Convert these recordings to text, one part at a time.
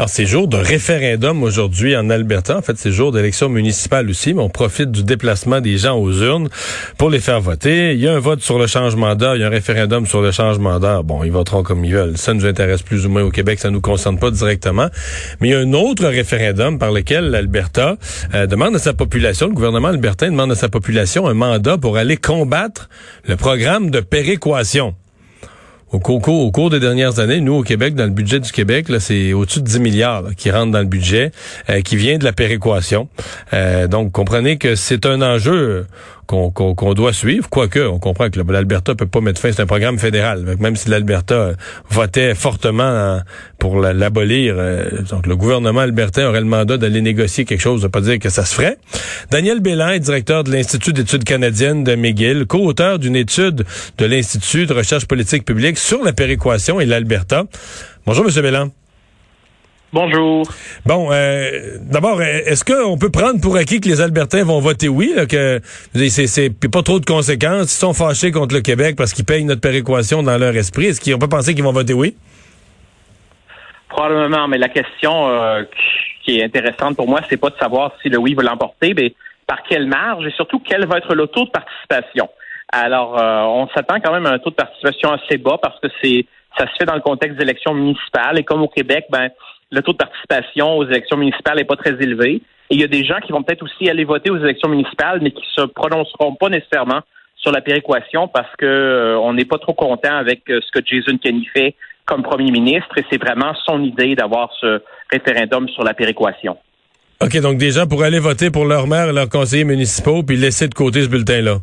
Alors, c'est jour de référendum aujourd'hui en Alberta. En fait, c'est jour d'élection municipale aussi, mais on profite du déplacement des gens aux urnes pour les faire voter. Il y a un vote sur le changement d'heure, il y a un référendum sur le changement d'heure. Bon, ils voteront comme ils veulent. Ça nous intéresse plus ou moins au Québec, ça nous concerne pas directement. Mais il y a un autre référendum par lequel l'Alberta euh, demande à sa population, le gouvernement albertain demande à sa population un mandat pour aller combattre le programme de péréquation. Au cours, des dernières années, nous, au Québec, dans le budget du Québec, là, c'est au-dessus de 10 milliards qui rentrent dans le budget, euh, qui vient de la péréquation. Euh, donc, comprenez que c'est un enjeu qu'on doit suivre, quoique on comprend que l'Alberta peut pas mettre fin, c'est un programme fédéral. Même si l'Alberta euh, votait fortement hein, pour l'abolir, donc le gouvernement albertain aurait le mandat d'aller négocier quelque chose, de pas dire que ça se ferait. Daniel Bélan est directeur de l'Institut d'études canadiennes de McGill, co-auteur d'une étude de l'Institut de recherche politique publique sur la péréquation et l'Alberta. Bonjour, M. Bélan. Bonjour. Bon, euh, d'abord, est-ce qu'on peut prendre pour acquis que les Albertains vont voter oui, là, que c'est pas trop de conséquences, ils sont fâchés contre le Québec parce qu'ils payent notre péréquation dans leur esprit, est-ce qu'on peut penser qu'ils vont voter oui? Probablement, mais la question euh, qui est intéressante pour moi, c'est pas de savoir si le oui va l'emporter, mais par quelle marge et surtout quel va être le taux de participation? Alors, euh, on s'attend quand même à un taux de participation assez bas parce que c'est ça se fait dans le contexte d'élections municipales et comme au Québec, ben le taux de participation aux élections municipales n'est pas très élevé. Et il y a des gens qui vont peut-être aussi aller voter aux élections municipales, mais qui se prononceront pas nécessairement sur la péréquation parce que euh, on n'est pas trop content avec euh, ce que Jason Kenney fait comme premier ministre et c'est vraiment son idée d'avoir ce référendum sur la péréquation. OK, donc des gens pourraient aller voter pour leur maire et leurs conseillers municipaux puis laisser de côté ce bulletin-là.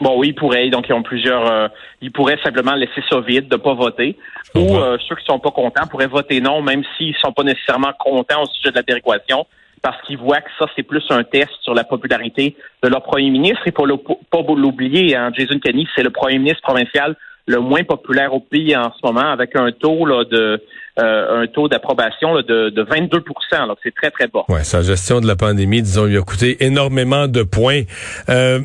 Bon, oui, ils pourraient. Donc, ils ont plusieurs. Euh, ils pourraient simplement laisser ça vide, de pas voter. Ou euh, ceux qui sont pas contents pourraient voter non, même s'ils sont pas nécessairement contents au sujet de la péréquation, parce qu'ils voient que ça, c'est plus un test sur la popularité de leur premier ministre. Et pour pas l'oublier, hein, Jason Kenney, c'est le premier ministre provincial le moins populaire au pays en ce moment, avec un taux là, de euh, un taux d'approbation de, de 22% Donc, c'est très, très bas. Ouais, sa gestion de la pandémie, disons, lui a coûté énormément de points. oui.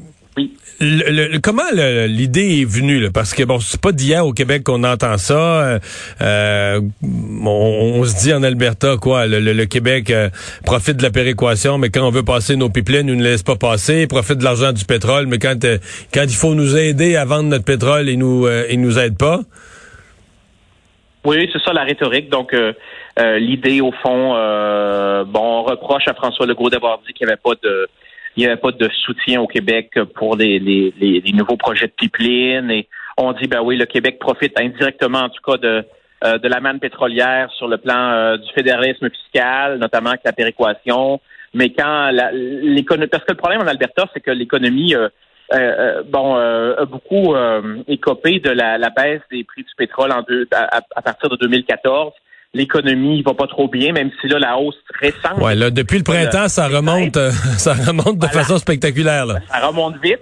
Le, comment l'idée est venue Parce que bon, c'est pas d'hier au Québec qu'on entend ça. Euh, euh, on, se dit en Alberta quoi, le, Québec euh, profite de la péréquation, mais quand on veut passer nos pipelines, nous ne laisse pas passer. Profite de l'argent du pétrole, mais quand quand il faut nous aider à vendre notre pétrole, il nous il nous aide pas. Oui, c'est ça la rhétorique. Donc l'idée au fond, bon, on reproche à François Legault d'avoir dit qu'il n'y avait pas de il n'y avait pas de soutien au Québec pour les, les, les, nouveaux projets de pipeline. Et on dit, ben oui, le Québec profite indirectement, en tout cas, de, euh, de la manne pétrolière sur le plan euh, du fédéralisme fiscal, notamment avec la péréquation. Mais quand l'économie, parce que le problème en Alberta, c'est que l'économie, euh, bon, a beaucoup écopé de la, la, baisse des prix du pétrole en deux, à partir de 2014 l'économie va pas trop bien, même si là, la hausse récente. Ouais, là, depuis le printemps, ça remonte, euh, ça remonte de façon spectaculaire, là. Ça remonte vite.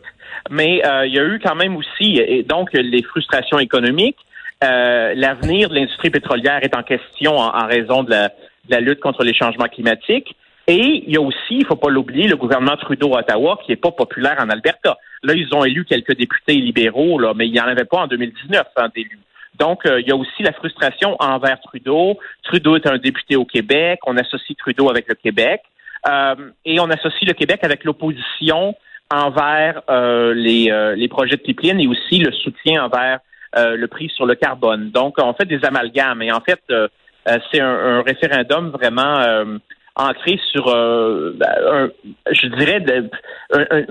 Mais euh, il y a eu quand même aussi, et donc, les frustrations économiques. Euh, l'avenir de l'industrie pétrolière est en question en, raison de la, de la, lutte contre les changements climatiques. Et il y a aussi, il faut pas l'oublier, le gouvernement Trudeau à Ottawa qui est pas populaire en Alberta. Là, ils ont élu quelques députés libéraux, là, mais il n'y en avait pas en 2019 hein, d'élus. Donc, euh, il y a aussi la frustration envers Trudeau. Trudeau est un député au Québec. On associe Trudeau avec le Québec. Euh, et on associe le Québec avec l'opposition envers euh, les, projets de pipeline et aussi le soutien envers le prix sur le carbone. Donc, on fait des amalgames. Et en fait, c'est un, référendum vraiment ancré sur, un, je dirais, un,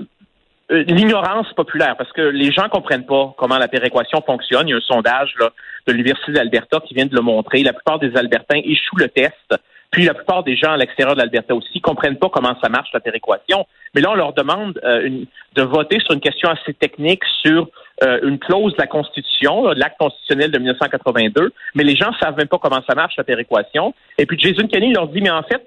l'ignorance populaire, parce que les gens comprennent pas comment la péréquation fonctionne. Il y a un sondage là, de l'Université d'Alberta qui vient de le montrer. La plupart des Albertains échouent le test. Puis la plupart des gens à l'extérieur de l'Alberta aussi comprennent pas comment ça marche la péréquation. Mais là, on leur demande euh, de voter sur une question assez technique sur euh, une clause de la Constitution, de l'acte constitutionnel de 1982. Mais les gens savent même pas comment ça marche la péréquation. Et puis Jason Kenney leur dit, mais en fait,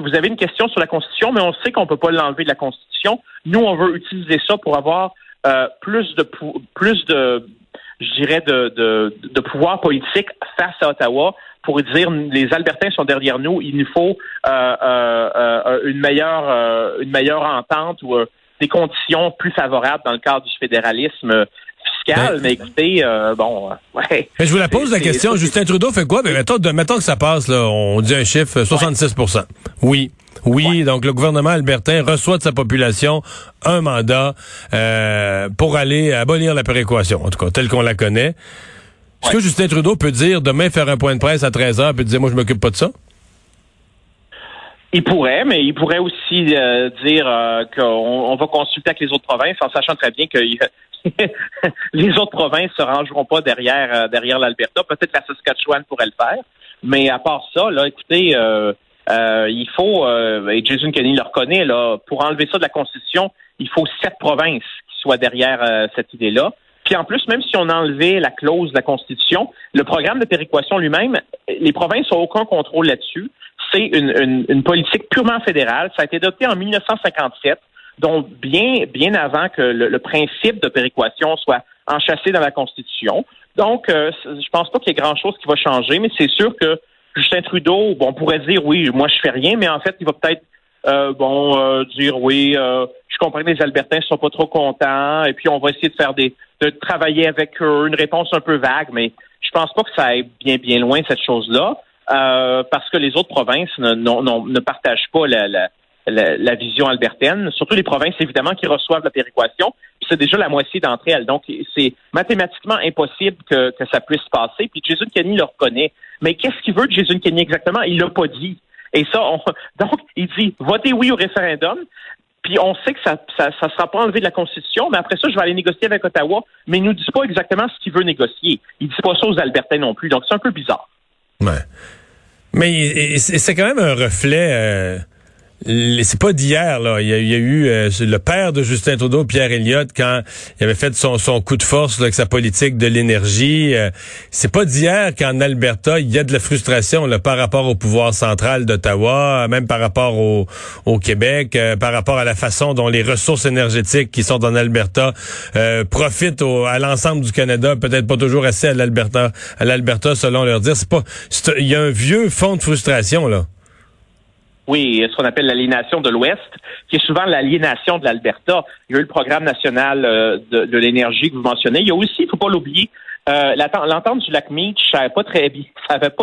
vous avez une question sur la Constitution, mais on sait qu'on peut pas l'enlever de la Constitution. Nous, on veut utiliser ça pour avoir euh, plus de plus de je dirais de, de, pouvoir politique face à Ottawa pour dire les Albertains sont derrière nous, il nous faut une meilleure une meilleure entente ou des conditions plus favorables dans le cadre du fédéralisme Ben, mais écoutez, bon, ouais. Mais je vous la pose la question. Justin Trudeau fait quoi? Ben, mettons, mettons que ça passe, là, on dit un chiffre, 66% Oui. Oui, donc le gouvernement albertain reçoit de sa population un mandat euh, pour aller abolir la péréquation, en tout cas, telle qu'on la connaît. Est-ce que Justin Trudeau peut dire demain faire un point de presse à 13 heures puis dire moi je m'occupe pas de ça? Il pourrait, mais il pourrait aussi euh, dire euh, qu'on va consulter avec les autres provinces en sachant très bien que les autres provinces se rangeront pas derrière derrière l'Alberta. Peut-être la Saskatchewan pourrait le faire, mais à part ça, là, écoutez, euh, il faut, euh, et Jason Kenney le reconnaît, là, pour enlever ça de la Constitution, il faut sept provinces qui soient derrière euh, cette idée-là. Puis en plus, même si on enlevait la clause de la Constitution, le programme de péréquation lui-même, les provinces n'ont aucun contrôle là-dessus. C'est une, politique purement fédérale. Ça a été adopté en 1957, donc bien, bien avant que le, principe de péréquation soit enchâssé dans la Constitution. Donc, je pense pas qu'il y ait grand-chose qui va changer, mais c'est sûr que Justin Trudeau, bon, on pourrait dire oui, moi je fais rien, mais en fait, il va peut-être euh, bon euh, dire oui, euh, je comprends que les Albertains sont pas trop contents, et puis on va essayer de faire des de travailler avec eux, une réponse un peu vague, mais je pense pas que ça aille bien bien loin cette chose-là, parce que les autres provinces ne, ne partagent pas la, la, la, vision albertaine, surtout les provinces évidemment qui reçoivent la péréquation. C'est déjà la moitié d'entre elles. Donc, c'est mathématiquement impossible que, ça puisse passer. Puis Jason Kenney le reconnaît. Mais qu'est-ce qu'il veut de Jason Kenney exactement? Il l'a pas dit. Et ça, on, donc, il dit votez oui au référendum. Puis on sait que ça ça, ça sera pas enlevé de la Constitution, mais après ça, je vais aller négocier avec Ottawa. Mais il nous dit pas exactement ce qu'il veut négocier. Il dit pas ça aux Albertains non plus. Donc, c'est un peu bizarre. Ouais. Mais c'est quand même un reflet. Euh, c'est pas d'hier là. Il y a, eu euh, le père de Justin Trudeau, Pierre Elliott, quand il avait fait son, coup de force là, avec sa politique de l'énergie. Euh, c'est pas d'hier qu'en Alberta, il y a de la frustration là, par rapport au pouvoir central d'Ottawa, même par rapport au, au Québec, euh, par rapport à la façon dont les ressources énergétiques qui sont en Alberta profitent à l'ensemble du Canada, peut-être pas toujours assez à l'Alberta, à l'Alberta selon leur dire. C'est pas, il y a un vieux fond de frustration là. Oui, ce qu'on appelle l'aliénation de l'Ouest, qui est souvent l'aliénation de l'Alberta. Il y a eu le programme national euh, de, l'énergie que vous mentionnez. Il y a aussi, il ne faut pas l'oublier, euh, l'entente du lac Meach, ça n'avait pas très bien,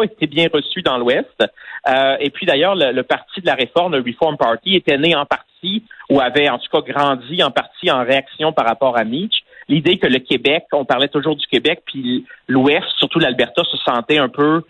été bien reçu dans l'Ouest. Euh, et puis d'ailleurs, le, parti de la réforme, le Reform Party, était né en partie ou avait en tout cas grandi en partie en réaction par rapport à Meach. L'idée que le Québec, on parlait toujours du Québec, puis l'Ouest, surtout l'Alberta, se sentait un peu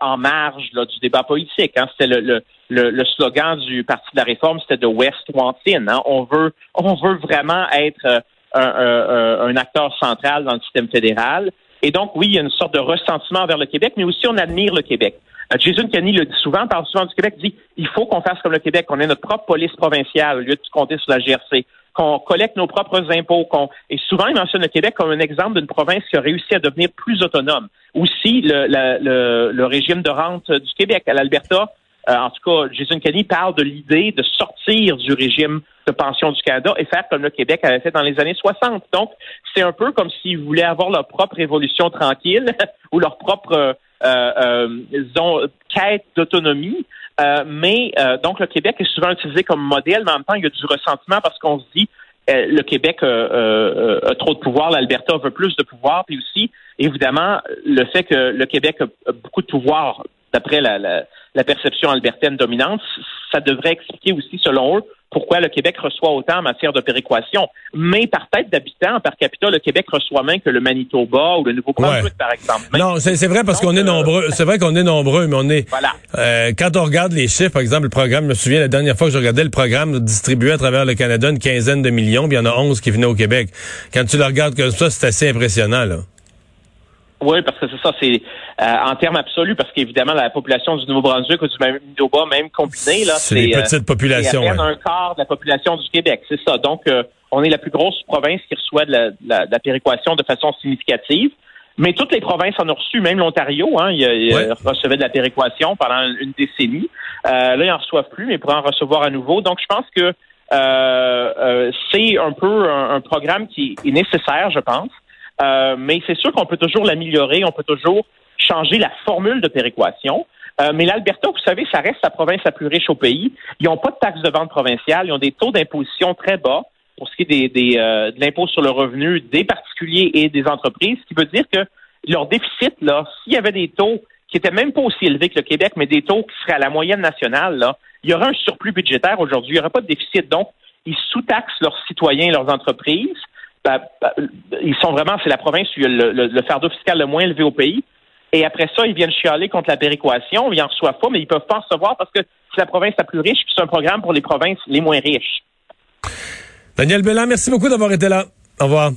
en marge du débat politique. Hein. C'était le, le, slogan du Parti de la Réforme, c'était de West Wants In. Hein. On veut, on veut vraiment être euh, un, un, acteur central dans le système fédéral. Et donc, oui, il y a une sorte de ressentiment vers le Québec, mais aussi on admire le Québec. Euh, Jason Kenney le dit souvent, parle souvent du Québec, dit il faut qu'on fasse comme le Québec, qu'on ait notre propre police provinciale au lieu de compter sur la GRC, qu'on collecte nos propres impôts. Qu'on... Et souvent, il mentionne le Québec comme un exemple d'une province qui a réussi à devenir plus autonome. Aussi, le, le, le régime de rente du Québec à l'Alberta, euh, en tout cas, Jason Kenney parle de l'idée de sortir du régime de pension du Canada et faire comme le Québec avait fait dans les années 60. Donc, c'est un peu comme s'ils voulaient avoir leur propre révolution tranquille ou leur propre euh, euh, quête d'autonomie. Euh, mais donc, le Québec est souvent utilisé comme modèle, mais en même temps, il y a du ressentiment parce qu'on se dit le Québec a trop de pouvoir, l'Alberta veut plus de pouvoir, puis aussi, évidemment, le fait que le Québec a beaucoup de pouvoir d'après la, la, perception albertaine dominante, ça devrait expliquer aussi, selon eux, pourquoi le Québec reçoit autant en matière de péréquation. Mais par tête d'habitant, par capita, le Québec reçoit moins que le Manitoba ou le Nouveau-Brunswick, par exemple. non, c'est vrai parce qu'on est euh, nombreux. C'est vrai qu'on est nombreux, mais on est. Voilà. Euh, quand on regarde les chiffres, par exemple, le programme, je me souviens la dernière fois que je regardais le programme distribué à travers le Canada, une quinzaine de millions, puis il y en a onze qui venaient au Québec. Quand tu le regardes comme ça, c'est assez impressionnant, là. Oui, parce que c'est ça, c'est euh, en termes absolus, parce qu'évidemment, la population du Nouveau-Brunswick ou du Manitoba, même combinée, là, c'est une petite population. C'est un quart de la population du Québec, c'est ça. Donc, euh, on est la plus grosse province qui reçoit de la, de la, péréquation de façon significative. Mais toutes les provinces en ont reçu, même l'Ontario, hein, il, recevait de la péréquation pendant une décennie. Euh, là, ils n'en reçoivent plus, mais ils pourraient en recevoir à nouveau. Donc, je pense que c'est un peu un, programme qui est nécessaire, je pense. Euh, mais c'est sûr qu'on peut toujours l'améliorer, on peut toujours changer la formule de péréquation. Euh, mais l'Alberta, vous savez, ça reste la province la plus riche au pays. Ils n'ont pas de taxes de vente provinciale. Ils ont des taux d'imposition très bas pour ce qui est des, euh, de l'impôt sur le revenu des particuliers et des entreprises, ce qui veut dire que leur déficit, là, s'il y avait des taux qui étaient même pas aussi élevés que le Québec, mais des taux qui seraient à la moyenne nationale, là, il y aurait un surplus budgétaire aujourd'hui. Il n'y aurait pas de déficit. Donc, ils sous-taxent leurs citoyens, leurs entreprises. Ben, ben, ils sont vraiment, c'est la province où il y a le, fardeau fiscal le moins élevé au pays. Et après ça, ils viennent chialer contre la péréquation. Ils n'en reçoivent pas, mais ils peuvent pas en recevoir parce que c'est la province la plus riche, puis c'est un programme pour les provinces les moins riches. Daniel Belland, merci beaucoup d'avoir été là. Au revoir.